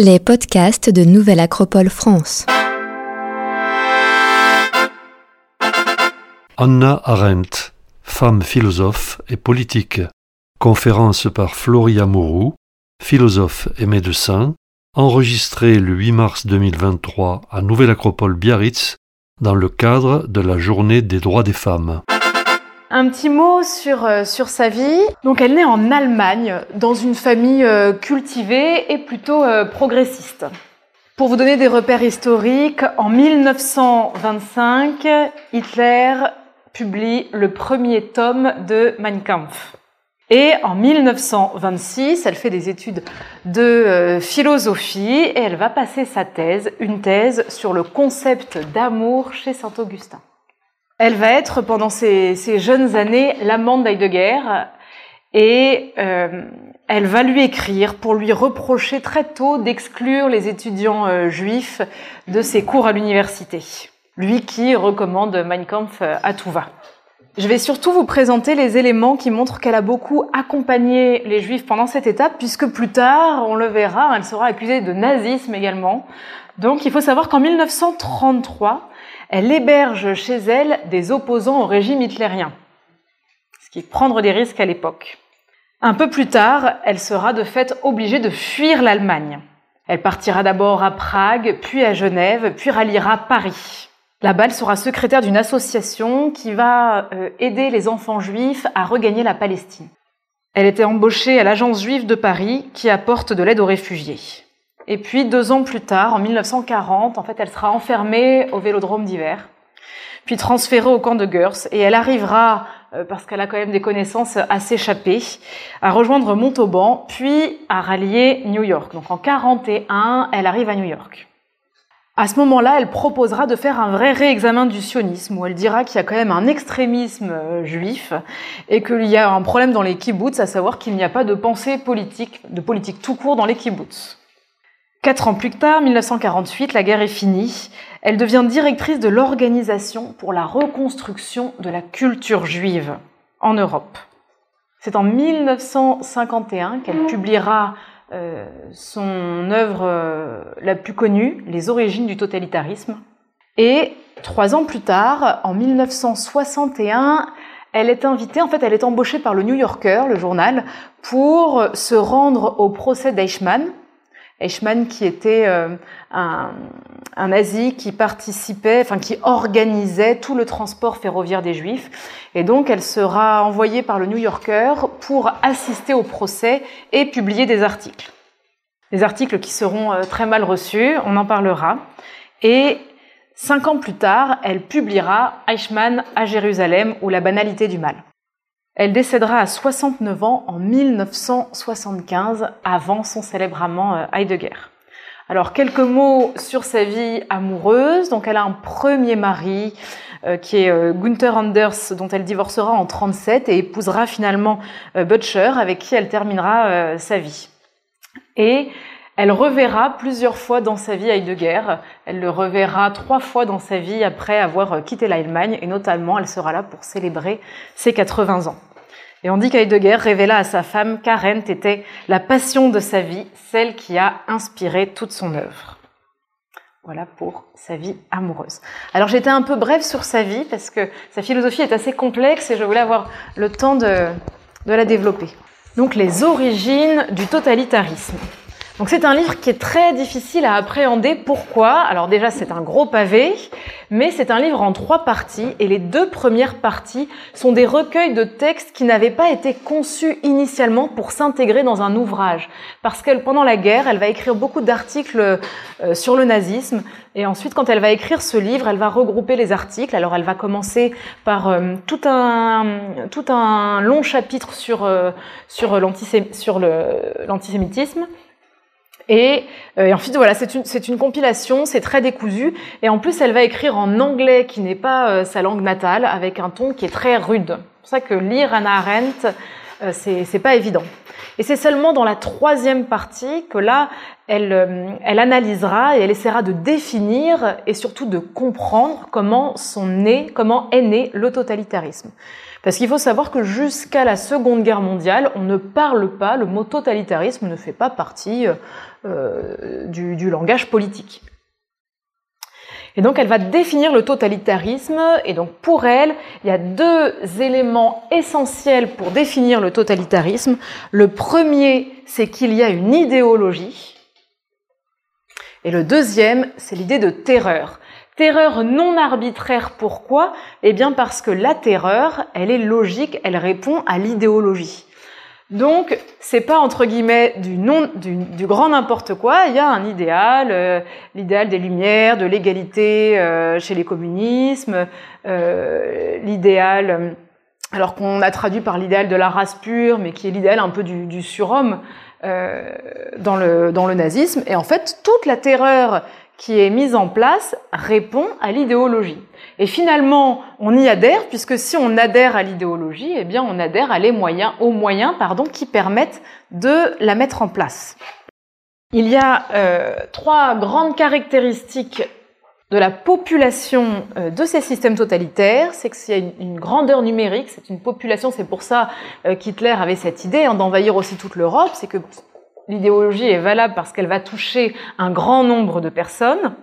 Les podcasts de Nouvelle Acropole France. Anna Arendt, femme philosophe et politique. Conférence par Floria Mourou, philosophe et médecin, enregistrée le 8 mars 2023 à Nouvelle Acropole Biarritz dans le cadre de la Journée des droits des femmes. Un petit mot sur, euh, sur sa vie. Donc elle naît en Allemagne, dans une famille euh, cultivée et plutôt euh, progressiste. Pour vous donner des repères historiques, en 1925, Hitler publie le premier tome de Mein Kampf. Et en 1926, elle fait des études de philosophie et elle va passer sa thèse, une thèse sur le concept d'amour chez Saint-Augustin. Elle va être pendant ces, jeunes années l'amante d'Heidegger et euh, elle va lui écrire pour lui reprocher très tôt d'exclure les étudiants euh, juifs de ses cours à l'université. Lui qui recommande Mein Kampf euh, à tout va. Je vais surtout vous présenter les éléments qui montrent qu'elle a beaucoup accompagné les juifs pendant cette étape, puisque plus tard, on le verra, elle sera accusée de nazisme également. Donc il faut savoir qu'en 1933, elle héberge chez elle des opposants au régime hitlérien, ce qui est prendre des risques à l'époque. Un peu plus tard, elle sera de fait obligée de fuir l'Allemagne. Elle partira d'abord à Prague, puis à Genève, puis ralliera Paris. Là-bas, elle sera secrétaire d'une association qui va euh, aider les enfants juifs à regagner la Palestine. Elle était embauchée à l'agence juive de Paris qui apporte de l'aide aux réfugiés. Et puis deux ans plus tard, en 1940, en fait, elle sera enfermée au Vélodrome d'hiver, puis transférée au camp de Gurs, et elle arrivera, euh, parce qu'elle a quand même des connaissances à s'échapper, à rejoindre Montauban, puis à rallier New York. Donc en 41, elle arrive à New York. À ce moment-là, elle proposera de faire un vrai réexamen du sionisme, où elle dira qu'il y a quand même un extrémisme euh, juif et qu'il y a un problème dans les kibbutz, à savoir qu'il n'y a pas de pensée politique, de politique tout court dans les kibbutz. Quatre ans plus tard, 1948, la guerre est finie. Elle devient directrice de l'Organisation pour la reconstruction de la culture juive en Europe. C'est en 1951 qu'elle publiera euh, son œuvre euh, la plus connue, Les origines du totalitarisme. Et trois ans plus tard, en 1961, elle est invitée, en fait, elle est embauchée par le New Yorker, le journal, pour se rendre au procès d'Eichmann, Eichmann qui était euh, un, un, nazi qui participait, enfin qui organisait tout le transport ferroviaire des Juifs. Et donc elle sera envoyée par le New Yorker pour assister au procès et publier des articles. Des articles qui seront euh, très mal reçus, on en parlera. Et cinq ans plus tard, elle publiera Eichmann à Jérusalem ou la banalité du mal. Elle décédera à 69 ans en 1975, avant son célèbre amant euh, Heidegger. Alors quelques mots sur sa vie amoureuse. Donc elle a un premier mari euh, qui est euh, Gunther Anders, dont elle divorcera en 37 et épousera finalement Butcher, avec qui elle terminera sa vie. Et elle reverra plusieurs fois dans sa vie Heidegger. Elle le reverra trois fois dans sa vie après avoir quitté l'Allemagne et notamment elle sera là pour célébrer ses 80 ans. Et on dit qu'Heidegger révéla à sa femme qu'Arendt était la passion de sa vie, celle qui a inspiré toute son œuvre. Voilà pour sa vie amoureuse. Alors j'étais un peu brève sur sa vie parce que sa philosophie est assez complexe et je voulais avoir le temps de, de la développer. Donc les origines du totalitarisme. Donc c'est un livre qui est très difficile à appréhender. Pourquoi? Alors déjà c'est un gros pavé, mais c'est un livre en trois parties et les deux premières parties sont des recueils de textes qui n'avaient pas été conçus initialement pour s'intégrer dans un ouvrage. Parce qu'elle, pendant la guerre, elle va écrire beaucoup d'articles euh, sur le nazisme et ensuite quand elle va écrire ce livre, elle va regrouper les articles. Alors elle va commencer par euh, tout un tout un long chapitre sur euh, sur l'antisémitisme et, euh, et ensuite, voilà, c'est une, une, compilation, c'est très décousu. Et en plus, elle va écrire en anglais, qui n'est pas euh, sa langue natale, avec un ton qui est très rude. C'est pour ça que lire Anna Arendt, euh, c'est pas évident. Et c'est seulement dans la troisième partie que là, elle, elle analysera et elle essaiera de définir et surtout de comprendre comment sont nés, comment est né le totalitarisme. Parce qu'il faut savoir que jusqu'à la Seconde Guerre mondiale, on ne parle pas, le mot totalitarisme ne fait pas partie euh, du, du langage politique. Et donc elle va définir le totalitarisme, et donc pour elle, il y a deux éléments essentiels pour définir le totalitarisme. Le premier, c'est qu'il y a une idéologie, et le deuxième, c'est l'idée de terreur. Terreur non arbitraire, pourquoi? Eh bien parce que la terreur, elle est logique, elle répond à l'idéologie. Donc, c'est pas entre guillemets du, non, du, grand n'importe quoi. Il y a un idéal, euh, l'idéal des Lumières, de l'égalité euh, chez les communismes, euh, l'idéal, alors qu'on a traduit par l'idéal de la race pure, mais qui est l'idéal un peu du, surhomme dans le nazisme. Et en fait, toute la terreur qui est mise en place répond à l'idéologie. Et finalement, on y adhère puisque si on adhère à l'idéologie, eh bien, on adhère à les moyens, aux moyens, pardon, qui permettent de la mettre en place. Il y a euh, trois grandes caractéristiques de la population euh, de ces systèmes totalitaires, c'est qu'il y a une, grandeur numérique, c'est une population, c'est pour ça euh, qu'Hitler avait cette idée hein, d'envahir aussi toute l'Europe, c'est que l'idéologie est valable parce qu'elle va toucher un grand nombre de personnes,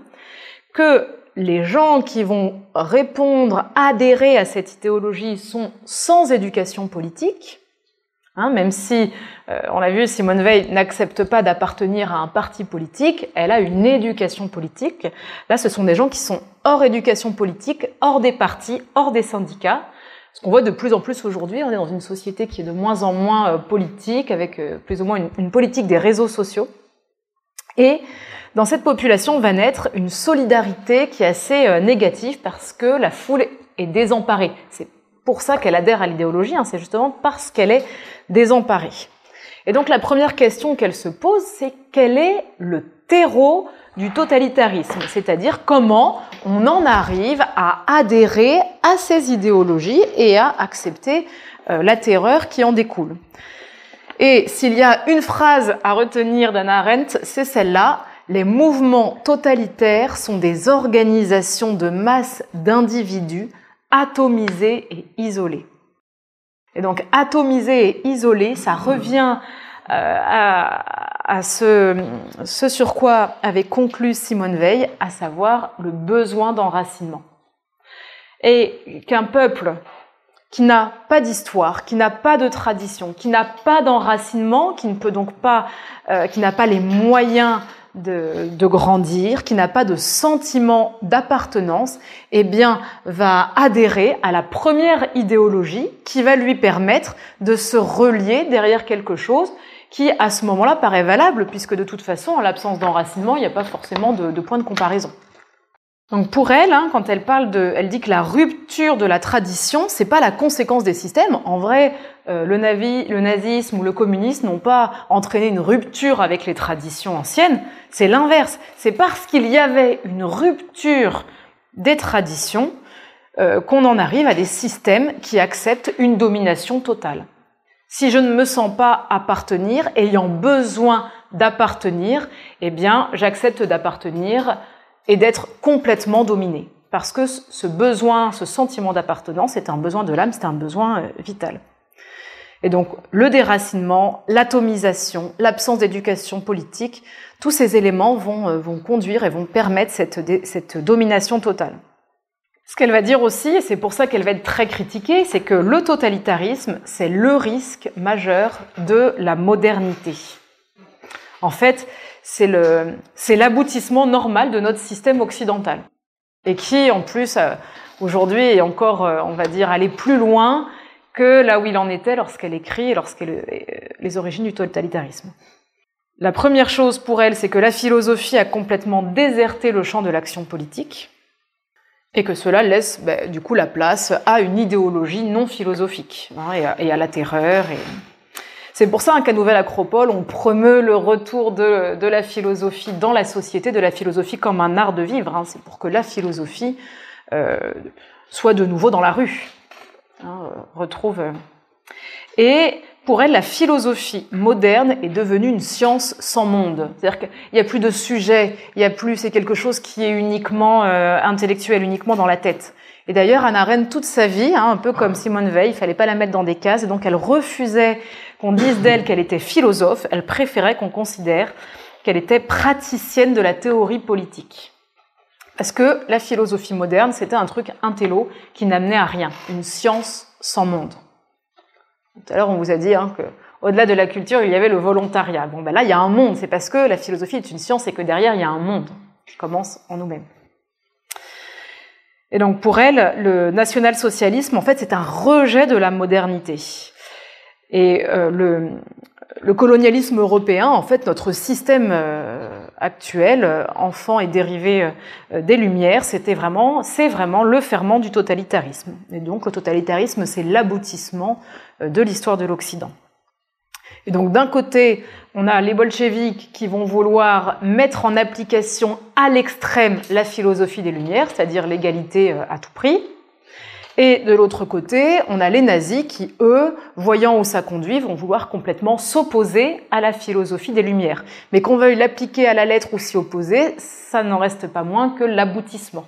que les gens qui vont répondre, adhérer à cette idéologie sont sans éducation politique, hein, même si, euh, on l'a vu, Simone Veil n'accepte pas d'appartenir à un parti politique, elle a une éducation politique. Là, ce sont des gens qui sont hors éducation politique, hors des partis, hors des syndicats, ce qu'on voit de plus en plus aujourd'hui, on est dans une société qui est de moins en moins euh, politique, avec euh, plus ou moins une, politique des réseaux sociaux. Et dans cette population va naître une solidarité qui est assez euh, négative parce que la foule est désemparée. C'est pour ça qu'elle adhère à l'idéologie, hein, c'est justement parce qu'elle est désemparée. Et donc la première question qu'elle se pose, c'est quel est le terreau du totalitarisme, c'est-à-dire comment on en arrive à adhérer à ces idéologies et à accepter euh, la terreur qui en découle. Et s'il y a une phrase à retenir d'Anna Arendt, c'est celle-là. Les mouvements totalitaires sont des organisations de masse d'individus atomisés et isolés. Et donc atomisés et isolés, ça revient euh, à, ce, ce sur quoi avait conclu Simone Veil, à savoir le besoin d'enracinement. Et qu'un peuple qui n'a pas d'histoire, qui n'a pas de tradition, qui n'a pas d'enracinement, qui ne peut donc pas, euh, qui n'a pas les moyens de, de grandir, qui n'a pas de sentiment d'appartenance, eh bien, va adhérer à la première idéologie qui va lui permettre de se relier derrière quelque chose qui à ce moment-là paraît valable, puisque de toute façon, en l'absence d'enracinement, il n'y a pas forcément de, de, point de comparaison. Donc pour elle, hein, quand elle parle de, elle dit que la rupture de la tradition, c'est pas la conséquence des systèmes. En vrai, le, navi, le nazisme ou le communisme n'ont pas entraîné une rupture avec les traditions anciennes. C'est l'inverse. C'est parce qu'il y avait une rupture des traditions euh, qu'on en arrive à des systèmes qui acceptent une domination totale. Si je ne me sens pas appartenir, ayant besoin d'appartenir, eh bien, j'accepte d'appartenir et d'être complètement dominé. Parce que ce besoin, ce sentiment d'appartenance, c'est un besoin de l'âme, c'est un besoin euh, vital. Et donc, le déracinement, l'atomisation, l'absence d'éducation politique, tous ces éléments vont, euh, conduire et vont permettre cette, domination totale. Ce qu'elle va dire aussi, et c'est pour ça qu'elle va être très critiquée, c'est que le totalitarisme, c'est le risque majeur de la modernité. En fait, c'est l'aboutissement normal de notre système occidental. Et qui, en plus, euh, aujourd'hui est encore, euh, on va dire, allé plus loin que là où il en était lorsqu'elle écrit, lorsqu'elle euh, les origines du totalitarisme. La première chose pour elle, c'est que la philosophie a complètement déserté le champ de l'action politique et que cela laisse ben, du coup la place à une idéologie non philosophique hein, et, à, la terreur. C'est pour ça qu'à Nouvelle Acropole, on promeut le retour de, de, la philosophie dans la société, de la philosophie comme un art de vivre. Hein. C'est pour que la philosophie euh, soit de nouveau dans la rue, hein, retrouve. Euh. Et pour elle, la philosophie moderne est devenue une science sans monde. C'est-à-dire qu'il n'y a plus de sujet, il n'y a plus, c'est quelque chose qui est uniquement euh, intellectuel, uniquement dans la tête. Et d'ailleurs, Anna Arendt, toute sa vie, hein, un peu comme Simone Veil, il fallait pas la mettre dans des cases, et donc elle refusait qu'on dise d'elle qu'elle était philosophe, elle préférait qu'on considère qu'elle était praticienne de la théorie politique. Parce que la philosophie moderne, c'était un truc intello qui n'amenait à rien, une science sans monde. Tout à l'heure, on vous a dit hein, que au-delà de la culture, il y avait le volontariat. Bon, ben là, il y a un monde. C'est parce que la philosophie est une science et que derrière, il y a un monde qui commence en nous-mêmes. Et donc, pour elle, le national-socialisme, en fait, c'est un rejet de la modernité. Et euh, le, colonialisme européen, en fait, notre système euh, actuel, euh, enfant et dérivé euh, des Lumières, c'était vraiment, c'est vraiment le ferment du totalitarisme. Et donc, le totalitarisme, c'est l'aboutissement de l'histoire de l'Occident. Et donc, d'un côté, on a les bolcheviks qui vont vouloir mettre en application à l'extrême la philosophie des Lumières, c'est-à-dire l'égalité à tout prix. Et de l'autre côté, on a les nazis qui, eux, voyant où ça conduit, vont vouloir complètement s'opposer à la philosophie des Lumières. Mais qu'on veuille l'appliquer à la lettre ou s'y opposer, ça n'en reste pas moins que l'aboutissement.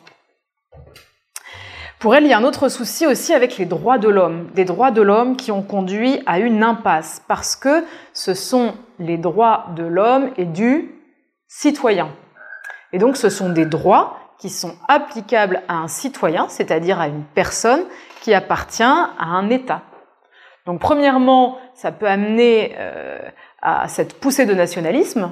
Pour elle, il y a un autre souci aussi avec les droits de l'homme, des droits de l'homme qui ont conduit à une impasse, parce que ce sont les droits de l'homme et du citoyen. Et donc ce sont des droits qui sont applicables à un citoyen, c'est-à-dire à une personne qui appartient à un État. Donc premièrement, ça peut amener euh, à cette poussée de nationalisme,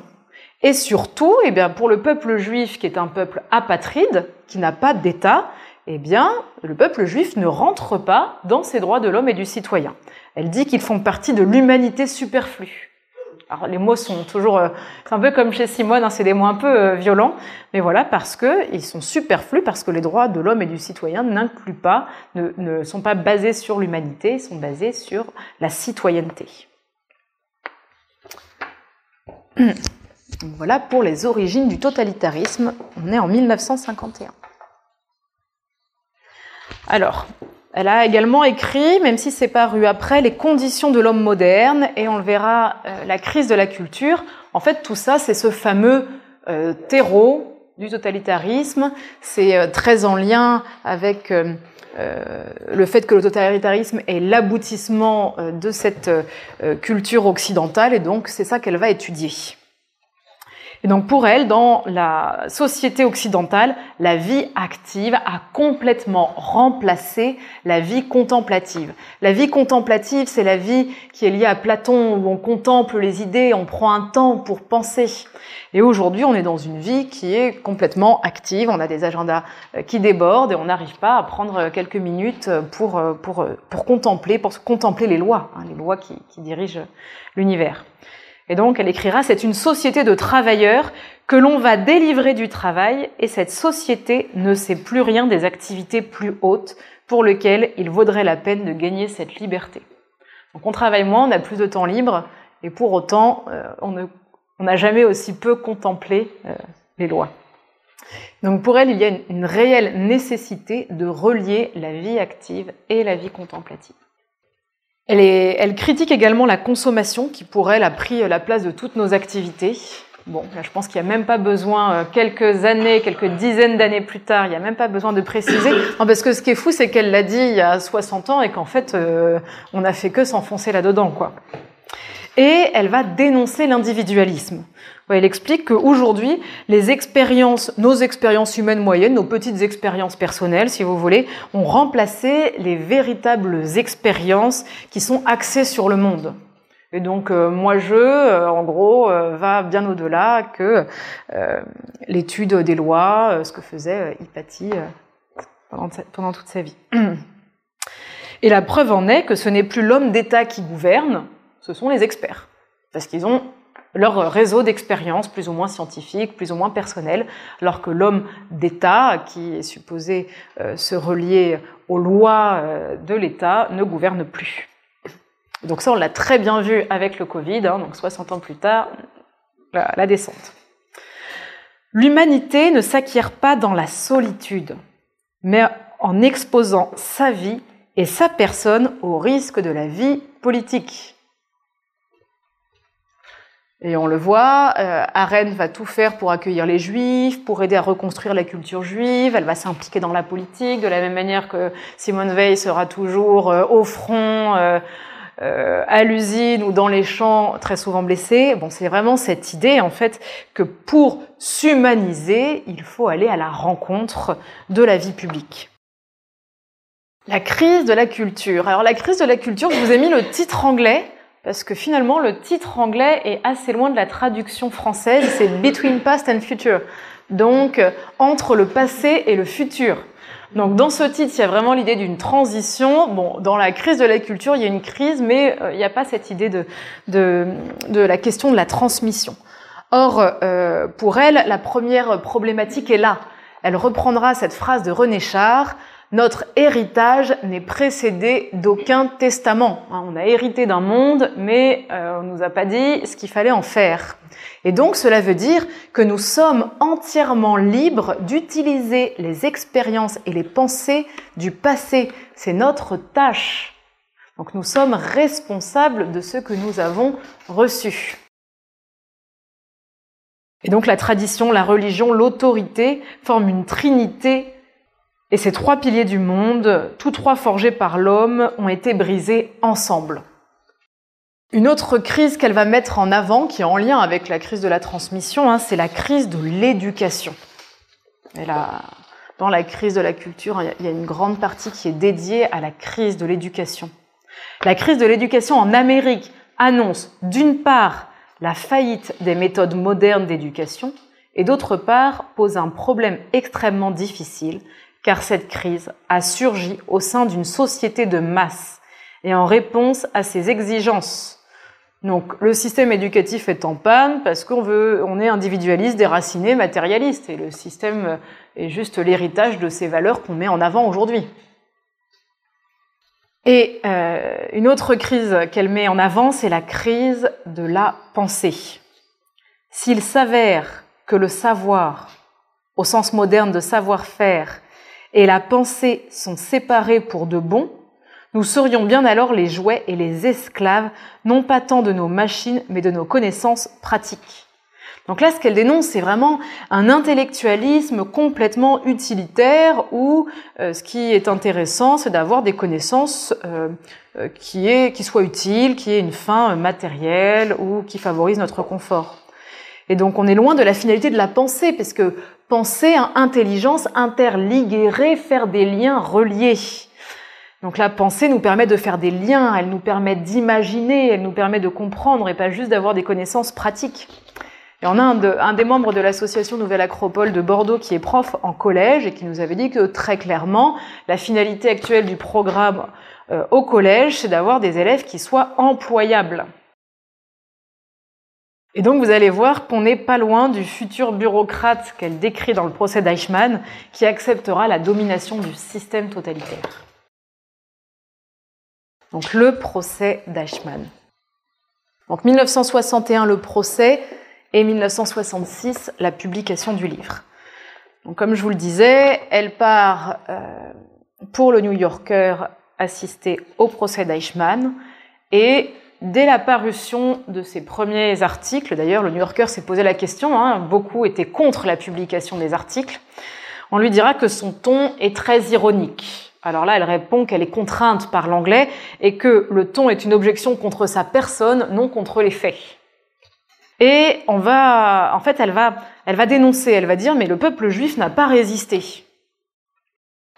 et surtout, eh bien, pour le peuple juif qui est un peuple apatride, qui n'a pas d'État, eh bien, le peuple juif ne rentre pas dans ses droits de l'homme et du citoyen. Elle dit qu'ils font partie de l'humanité superflue. Alors les mots sont toujours, euh, c'est un peu comme chez Simone, hein, c'est des mots un peu euh, violents, mais voilà parce que ils sont superflus parce que les droits de l'homme et du citoyen n'incluent pas, ne, sont pas basés sur l'humanité, sont basés sur la citoyenneté. Voilà pour les origines du totalitarisme. On est en 1951. Alors, elle a également écrit, même si c'est paru après, les conditions de l'homme moderne, et on le verra, euh, la crise de la culture. En fait, tout ça, c'est ce fameux euh, terreau du totalitarisme. C'est euh, très en lien avec le fait que le totalitarisme est l'aboutissement de cette culture occidentale, et donc c'est ça qu'elle va étudier. Et donc pour elle, dans la société occidentale, la vie active a complètement remplacé la vie contemplative. La vie contemplative, c'est la vie qui est liée à Platon, où on contemple les idées, on prend un temps pour penser. Et aujourd'hui, on est dans une vie qui est complètement active, on a des agendas euh, qui débordent et on n'arrive pas à prendre quelques minutes pour, euh, pour, euh, pour contempler, pour contempler les lois, hein, les lois qui dirigent l'univers. Et donc, elle écrira, c'est une société de travailleurs que l'on va délivrer du travail et cette société ne sait plus rien des activités plus hautes pour lesquelles il vaudrait la peine de gagner cette liberté. Donc on travaille moins, on a plus de temps libre et pour autant, euh, on n'a jamais aussi peu contemplé euh, les lois. Donc pour elle, il y a une réelle nécessité de relier la vie active et la vie contemplative. Elle, critique également la consommation qui, pour elle, a pris la place de toutes nos activités. Bon, je pense qu'il n'y a même pas besoin, euh, quelques années, quelques dizaines d'années plus tard, il n'y a même pas besoin de préciser. parce que ce qui est fou, c'est qu'elle l'a dit il y a 60 ans et qu'en fait, euh, on n'a fait que s'enfoncer là-dedans, quoi. Et elle va dénoncer l'individualisme. Elle explique qu'aujourd'hui, les expériences, nos expériences humaines moyennes, nos petites expériences personnelles, si vous voulez, ont remplacé les véritables expériences qui sont axées sur le monde. Et donc, euh, moi, je, euh, en gros, euh, va bien au-delà que l'étude des lois, ce que faisait Hypatie pendant, pendant toute sa vie. Et la preuve en est que ce n'est plus l'homme d'État qui gouverne, ce sont les experts. Parce qu'ils ont leur réseau d'expériences plus ou moins scientifiques, plus ou moins personnelles, alors que l'homme d'État, qui est supposé euh, se relier aux lois euh, de l'État, ne gouverne plus. Donc ça, on l'a très bien vu avec le Covid, hein, donc 60 ans plus tard, la, la descente. L'humanité ne s'acquiert pas dans la solitude, mais en exposant sa vie et sa personne au risque de la vie politique. Et on le voit, euh, Arendt va tout faire pour accueillir les juifs, pour aider à reconstruire la culture juive, elle va s'impliquer dans la politique, de la même manière que Simone Veil sera toujours euh, au front, euh, à l'usine ou dans les champs, très souvent blessée. Bon, c'est vraiment cette idée, en fait, que pour s'humaniser, il faut aller à la rencontre de la vie publique. La crise de la culture. Alors la crise de la culture, je vous ai mis le titre anglais parce que finalement le titre anglais est assez loin de la traduction française, c'est Between Past and Future. Donc entre le passé et le futur. Donc dans ce titre, il y a vraiment l'idée d'une transition. Bon, dans la crise de la culture, il y a une crise, mais euh, il n'y a pas cette idée de, de, de, la question de la transmission. Or, euh, pour elle, la première problématique est là. Elle reprendra cette phrase de René Char, notre héritage n'est précédé d'aucun testament. Hein, on a hérité d'un monde, mais euh, on ne nous a pas dit ce qu'il fallait en faire. Et donc cela veut dire que nous sommes entièrement libres d'utiliser les expériences et les pensées du passé. C'est notre tâche. Donc nous sommes responsables de ce que nous avons reçu. Et donc la tradition, la religion, l'autorité forment une trinité et ces trois piliers du monde, tous trois forgés par l'homme, ont été brisés ensemble. Une autre crise qu'elle va mettre en avant, qui est en lien avec la crise de la transmission, hein, c'est la crise de l'éducation. dans la crise de la culture, il y a une grande partie qui est dédiée à la crise de l'éducation. La crise de l'éducation en Amérique annonce d'une part la faillite des méthodes modernes d'éducation et d'autre part pose un problème extrêmement difficile car cette crise a surgi au sein d'une société de masse et en réponse à ces exigences. Donc le système éducatif est en panne parce qu'on est individualiste, déraciné, matérialiste, et le système est juste l'héritage de ces valeurs qu'on met en avant aujourd'hui. Et euh, une autre crise qu'elle met en avant, c'est la crise de la pensée. S'il s'avère que le savoir, au sens moderne de savoir-faire, et la pensée sont séparées pour de bon, nous serions bien alors les jouets et les esclaves, non pas tant de nos machines, mais de nos connaissances pratiques. Donc là, ce qu'elle dénonce, c'est vraiment un intellectualisme complètement utilitaire où euh, ce qui est intéressant, c'est d'avoir des connaissances euh, euh, qui soient utiles, qui aient une fin matérielle ou qui favorisent notre confort. Et donc on est loin de la finalité de la pensée, parce que penser à intelligence, interliguer, faire des liens reliés. Donc la pensée nous permet de faire des liens, elle nous permet d'imaginer, elle nous permet de comprendre et pas juste d'avoir des connaissances pratiques. Et on a un, des membres de l'association Nouvelle Acropole de Bordeaux qui est prof en collège et qui nous avait dit que très clairement, la finalité actuelle du programme euh, au collège, c'est d'avoir des élèves qui soient employables. Et donc vous allez voir qu'on n'est pas loin du futur bureaucrate qu'elle décrit dans le procès d'Eichmann, qui acceptera la domination du système totalitaire. Donc le procès d'Eichmann. Donc 1961 le procès et 1966 la publication du livre. Donc comme je vous le disais, elle part euh, pour le New Yorker assister au procès d'Eichmann et Dès la parution de ses premiers articles, d'ailleurs le New Yorker s'est posé la question, hein, beaucoup étaient contre la publication des articles, on lui dira que son ton est très ironique. Alors là, elle répond qu'elle est contrainte par l'anglais et que le ton est une objection contre sa personne, non contre les faits. Et on va, en fait, elle va, elle va dénoncer, elle va dire, mais le peuple juif n'a pas résisté.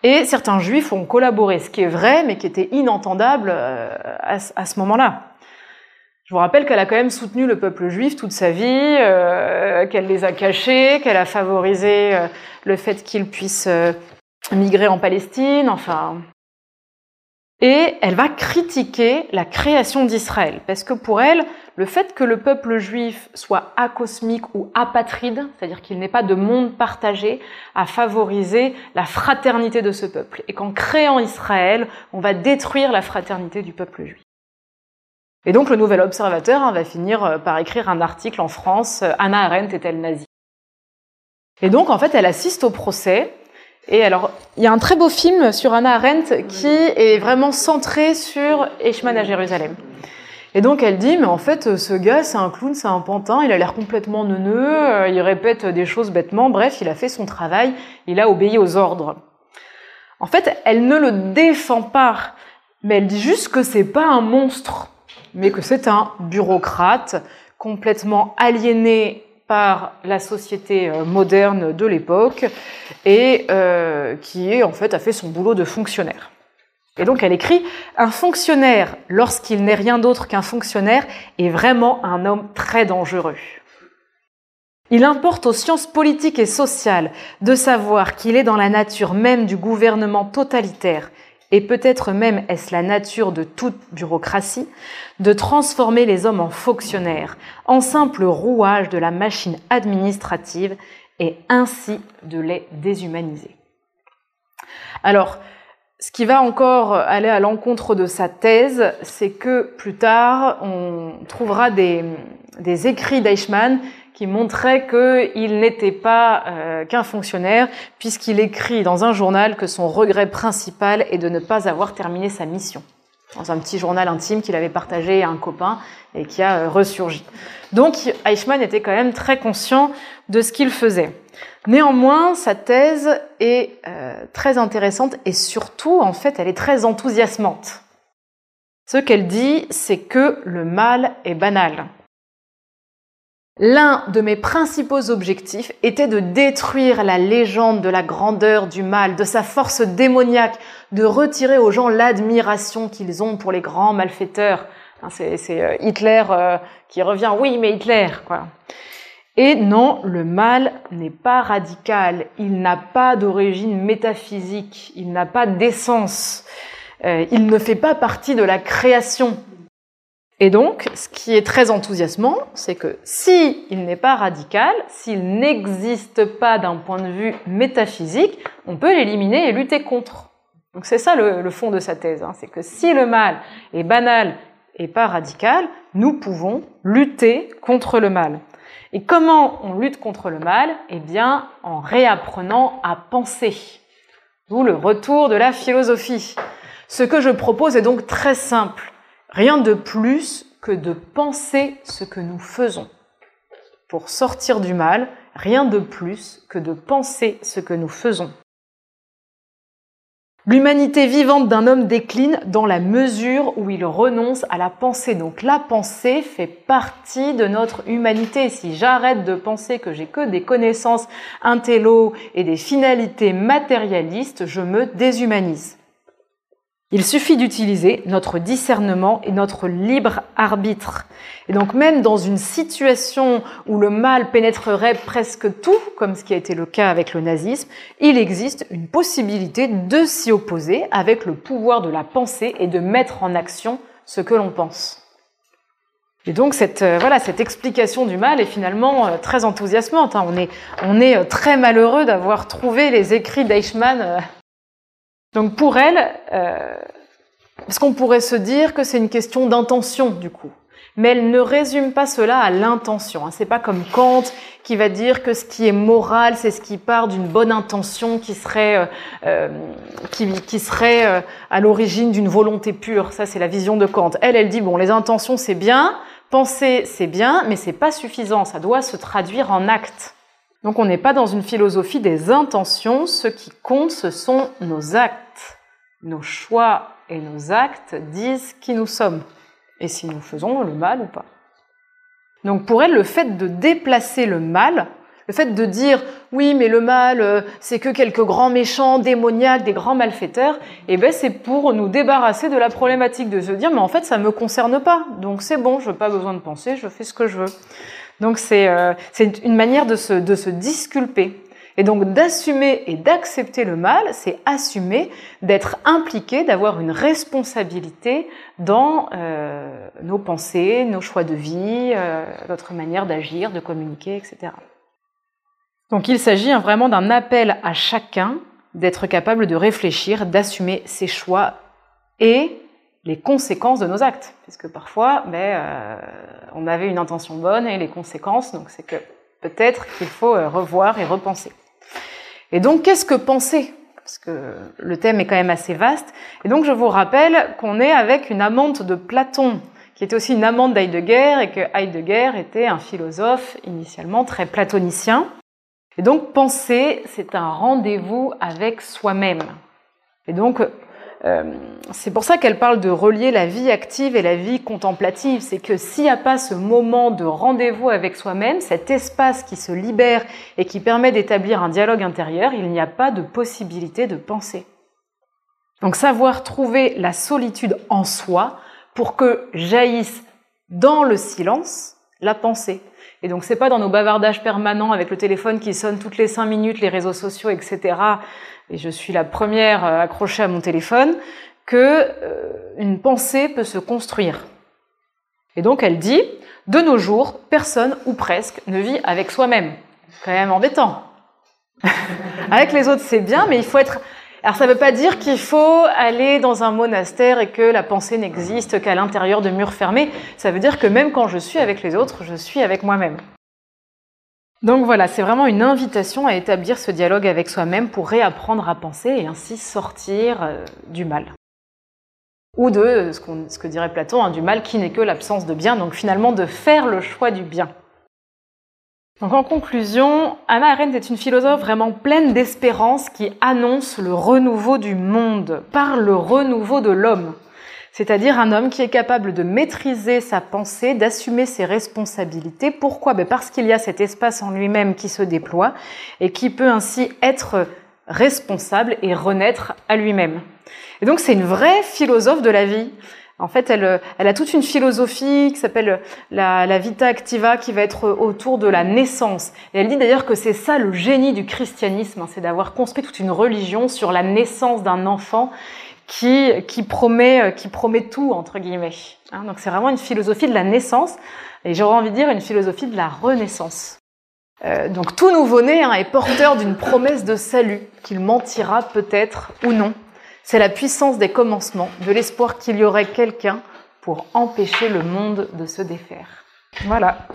Et certains juifs ont collaboré, ce qui est vrai, mais qui était inentendable euh, à ce moment-là. Je vous rappelle qu'elle a quand même soutenu le peuple juif toute sa vie, euh, qu'elle les a cachés, qu'elle a favorisé euh, le fait qu'ils puissent euh, migrer en Palestine, enfin. Et elle va critiquer la création d'Israël, parce que pour elle, le fait que le peuple juif soit acosmique ou apatride, c'est-à-dire qu'il n'ait pas de monde partagé, a favorisé la fraternité de ce peuple. Et qu'en créant Israël, on va détruire la fraternité du peuple juif. Et donc le Nouvel Observateur hein, va finir euh, par écrire un article en France, euh, Anna Arendt est-elle nazie? Et donc en fait elle assiste au procès. Et alors il y a un très beau film sur Anna Arendt qui est vraiment centré sur Eichmann à Jérusalem. Et donc elle dit, mais en fait, ce gars, c'est un clown, c'est un pantin, il a l'air complètement neuneux, il répète des choses bêtement, bref, il a fait son travail, il a obéi aux ordres. En fait, elle ne le défend pas, mais elle dit juste que c'est pas un monstre, mais que c'est un bureaucrate complètement aliéné par la société euh, moderne de l'époque et euh, qui en fait a fait son boulot de fonctionnaire. Et donc elle écrit un fonctionnaire, lorsqu'il n'est rien d'autre qu'un fonctionnaire, est vraiment un homme très dangereux. Il importe aux sciences politiques et sociales de savoir qu'il est dans la nature même du gouvernement totalitaire et peut-être même est-ce la nature de toute bureaucratie, de transformer les hommes en fonctionnaires, en simples rouages de la machine administrative, et ainsi de les déshumaniser. Alors, ce qui va encore aller à l'encontre de sa thèse, c'est que plus tard, on trouvera des, écrits d'Eichmann qui montrait qu'il n'était pas euh, qu'un fonctionnaire, puisqu'il écrit dans un journal que son regret principal est de ne pas avoir terminé sa mission, dans un petit journal intime qu'il avait partagé à un copain et qui a euh, ressurgi. Donc Eichmann était quand même très conscient de ce qu'il faisait. Néanmoins, sa thèse est euh, très intéressante et surtout, en fait, elle est très enthousiasmante. Ce qu'elle dit, c'est que le mal est banal. L'un de mes principaux objectifs était de détruire la légende de la grandeur du mal, de sa force démoniaque, de retirer aux gens l'admiration qu'ils ont pour les grands malfaiteurs. C'est euh, Hitler euh, qui revient, oui, mais Hitler, quoi. Et non, le mal n'est pas radical, il n'a pas d'origine métaphysique, il n'a pas d'essence, euh, il ne fait pas partie de la création. Et donc, ce qui est très enthousiasmant, c'est que si il n'est pas radical, s'il n'existe pas d'un point de vue métaphysique, on peut l'éliminer et lutter contre. Donc c'est ça le, fond de sa thèse, hein. c'est que si le mal est banal et pas radical, nous pouvons lutter contre le mal. Et comment on lutte contre le mal? Eh bien, en réapprenant à penser. D'où le retour de la philosophie. Ce que je propose est donc très simple. Rien de plus que de penser ce que nous faisons. Pour sortir du mal, rien de plus que de penser ce que nous faisons. L'humanité vivante d'un homme décline dans la mesure où il renonce à la pensée. Donc la pensée fait partie de notre humanité. Si j'arrête de penser que j'ai que des connaissances intello et des finalités matérialistes, je me déshumanise. Il suffit d'utiliser notre discernement et notre libre arbitre. Et donc même dans une situation où le mal pénétrerait presque tout, comme ce qui a été le cas avec le nazisme, il existe une possibilité de s'y opposer avec le pouvoir de la pensée et de mettre en action ce que l'on pense. Et donc cette, euh, voilà, cette explication du mal est finalement euh, très enthousiasmante. Hein. On, est, on est euh, très malheureux d'avoir trouvé les écrits d'Eichmann donc pour elle, euh, parce qu'on pourrait se dire que c'est une question d'intention du coup, mais elle ne résume pas cela à l'intention. Hein. C'est pas comme Kant qui va dire que ce qui est moral, c'est ce qui part d'une bonne intention qui serait, euh, euh qui, serait euh, à l'origine d'une volonté pure. Ça, c'est la vision de Kant. Elle, elle dit bon, les intentions c'est bien, penser c'est bien, mais c'est pas suffisant. Ça doit se traduire en actes. Donc on n'est pas dans une philosophie des intentions, ce qui compte ce sont nos actes. Nos choix et nos actes disent qui nous sommes et si nous faisons le mal ou pas. Donc pour elle, le fait de déplacer le mal, le fait de dire oui, mais le mal, euh, c'est que quelques grands méchants, démoniaques, des grands malfaiteurs, eh ben c'est pour nous débarrasser de la problématique de se dire mais en fait ça me concerne pas, donc c'est bon, je n'ai pas besoin de penser, je fais ce que je veux. Donc euh, c'est une manière de se, de se disculper. Et donc d'assumer et d'accepter le mal, c'est assumer d'être impliqué, d'avoir une responsabilité dans euh, nos pensées, nos choix de vie, euh, notre manière d'agir, de communiquer, etc. Donc il s'agit hein, vraiment d'un appel à chacun d'être capable de réfléchir, d'assumer ses choix et les conséquences de nos actes, puisque parfois, ben, euh, on avait une intention bonne et les conséquences, donc c'est que peut-être qu'il faut euh, revoir et repenser. Et donc, qu'est-ce que penser? Parce que le thème est quand même assez vaste. Et donc, je vous rappelle qu'on est avec une amante de Platon, qui était aussi une amante d'Heidegger et que Heidegger était un philosophe initialement très platonicien. Et donc penser, c'est un rendez-vous avec soi-même. Et donc euh, c'est pour ça qu'elle parle de relier la vie active et la vie contemplative. C'est que s'il n'y a pas ce moment de rendez-vous avec soi-même, cet espace qui se libère et qui permet d'établir un dialogue intérieur, il n'y a pas de possibilité de penser. Donc savoir trouver la solitude en soi pour que jaillisse dans le silence la pensée. Et donc c'est pas dans nos bavardages permanents avec le téléphone qui sonne toutes les cinq minutes, les réseaux sociaux, etc. Et je suis la première euh, accrochée à mon téléphone que euh, une pensée peut se construire. Et donc elle dit, de nos jours, personne ou presque ne vit avec soi-même. Quand même embêtant. avec les autres c'est bien, mais il faut être alors ça ne veut pas dire qu'il faut aller dans un monastère et que la pensée n'existe qu'à l'intérieur de murs fermés. Ça veut dire que même quand je suis avec les autres, je suis avec moi-même. Donc voilà, c'est vraiment une invitation à établir ce dialogue avec soi-même pour réapprendre à penser et ainsi sortir euh, du mal. Ou de ce, que dirait Platon, hein, du mal qui n'est que l'absence de bien, donc finalement de faire le choix du bien. Donc en conclusion, Anna Arendt est une philosophe vraiment pleine d'espérance qui annonce le renouveau du monde par le renouveau de l'homme. C'est-à-dire un homme qui est capable de maîtriser sa pensée, d'assumer ses responsabilités. Pourquoi? Ben Parce qu'il y a cet espace en lui-même qui se déploie et qui peut ainsi être responsable et renaître à lui-même. Et donc c'est une vraie philosophe de la vie. En fait, elle, a toute une philosophie qui s'appelle la, la, vita activa, qui va être autour de la naissance. Et elle dit d'ailleurs que c'est ça le génie du christianisme, hein, c'est d'avoir construit toute une religion sur la naissance d'un enfant promet, qui promet tout, entre guillemets. Hein, donc c'est vraiment une philosophie de la naissance, et j'aurais envie de dire une philosophie de la renaissance. Euh, donc tout nouveau-né hein, est porteur d'une promesse de salut, qu'il mentira peut-être ou non. C'est la puissance des commencements, de l'espoir qu'il y aurait quelqu'un pour empêcher le monde de se défaire. Voilà.